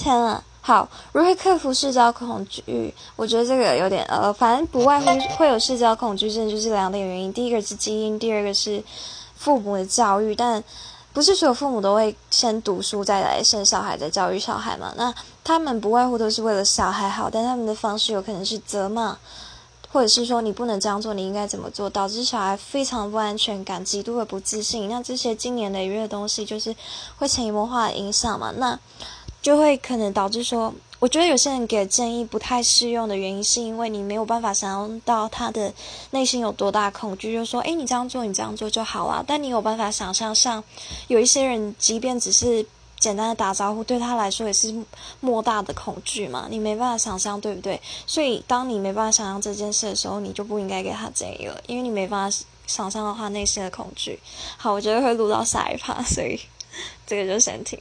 天啊！好，如何克服社交恐惧？我觉得这个有点呃，反正不外乎会有社交恐惧症，就是两点原因。第一个是基因，第二个是父母的教育。但不是所有父母都会先读书再来生小孩，再教育小孩嘛？那他们不外乎都是为了小孩好，但他们的方式有可能是责骂，或者是说你不能这样做，你应该怎么做，导致小孩非常不安全感，极度的不自信。那这些经年累月的东西，就是会潜移默化的影响嘛？那。就会可能导致说，我觉得有些人给建议不太适用的原因，是因为你没有办法想象到他的内心有多大恐惧，就说，诶，你这样做，你这样做就好了。但你有办法想象，像有一些人，即便只是简单的打招呼，对他来说也是莫大的恐惧嘛？你没办法想象，对不对？所以，当你没办法想象这件事的时候，你就不应该给他建议了，因为你没办法想象到他内心的恐惧。好，我觉得会录到下一趴，所以这个就先停。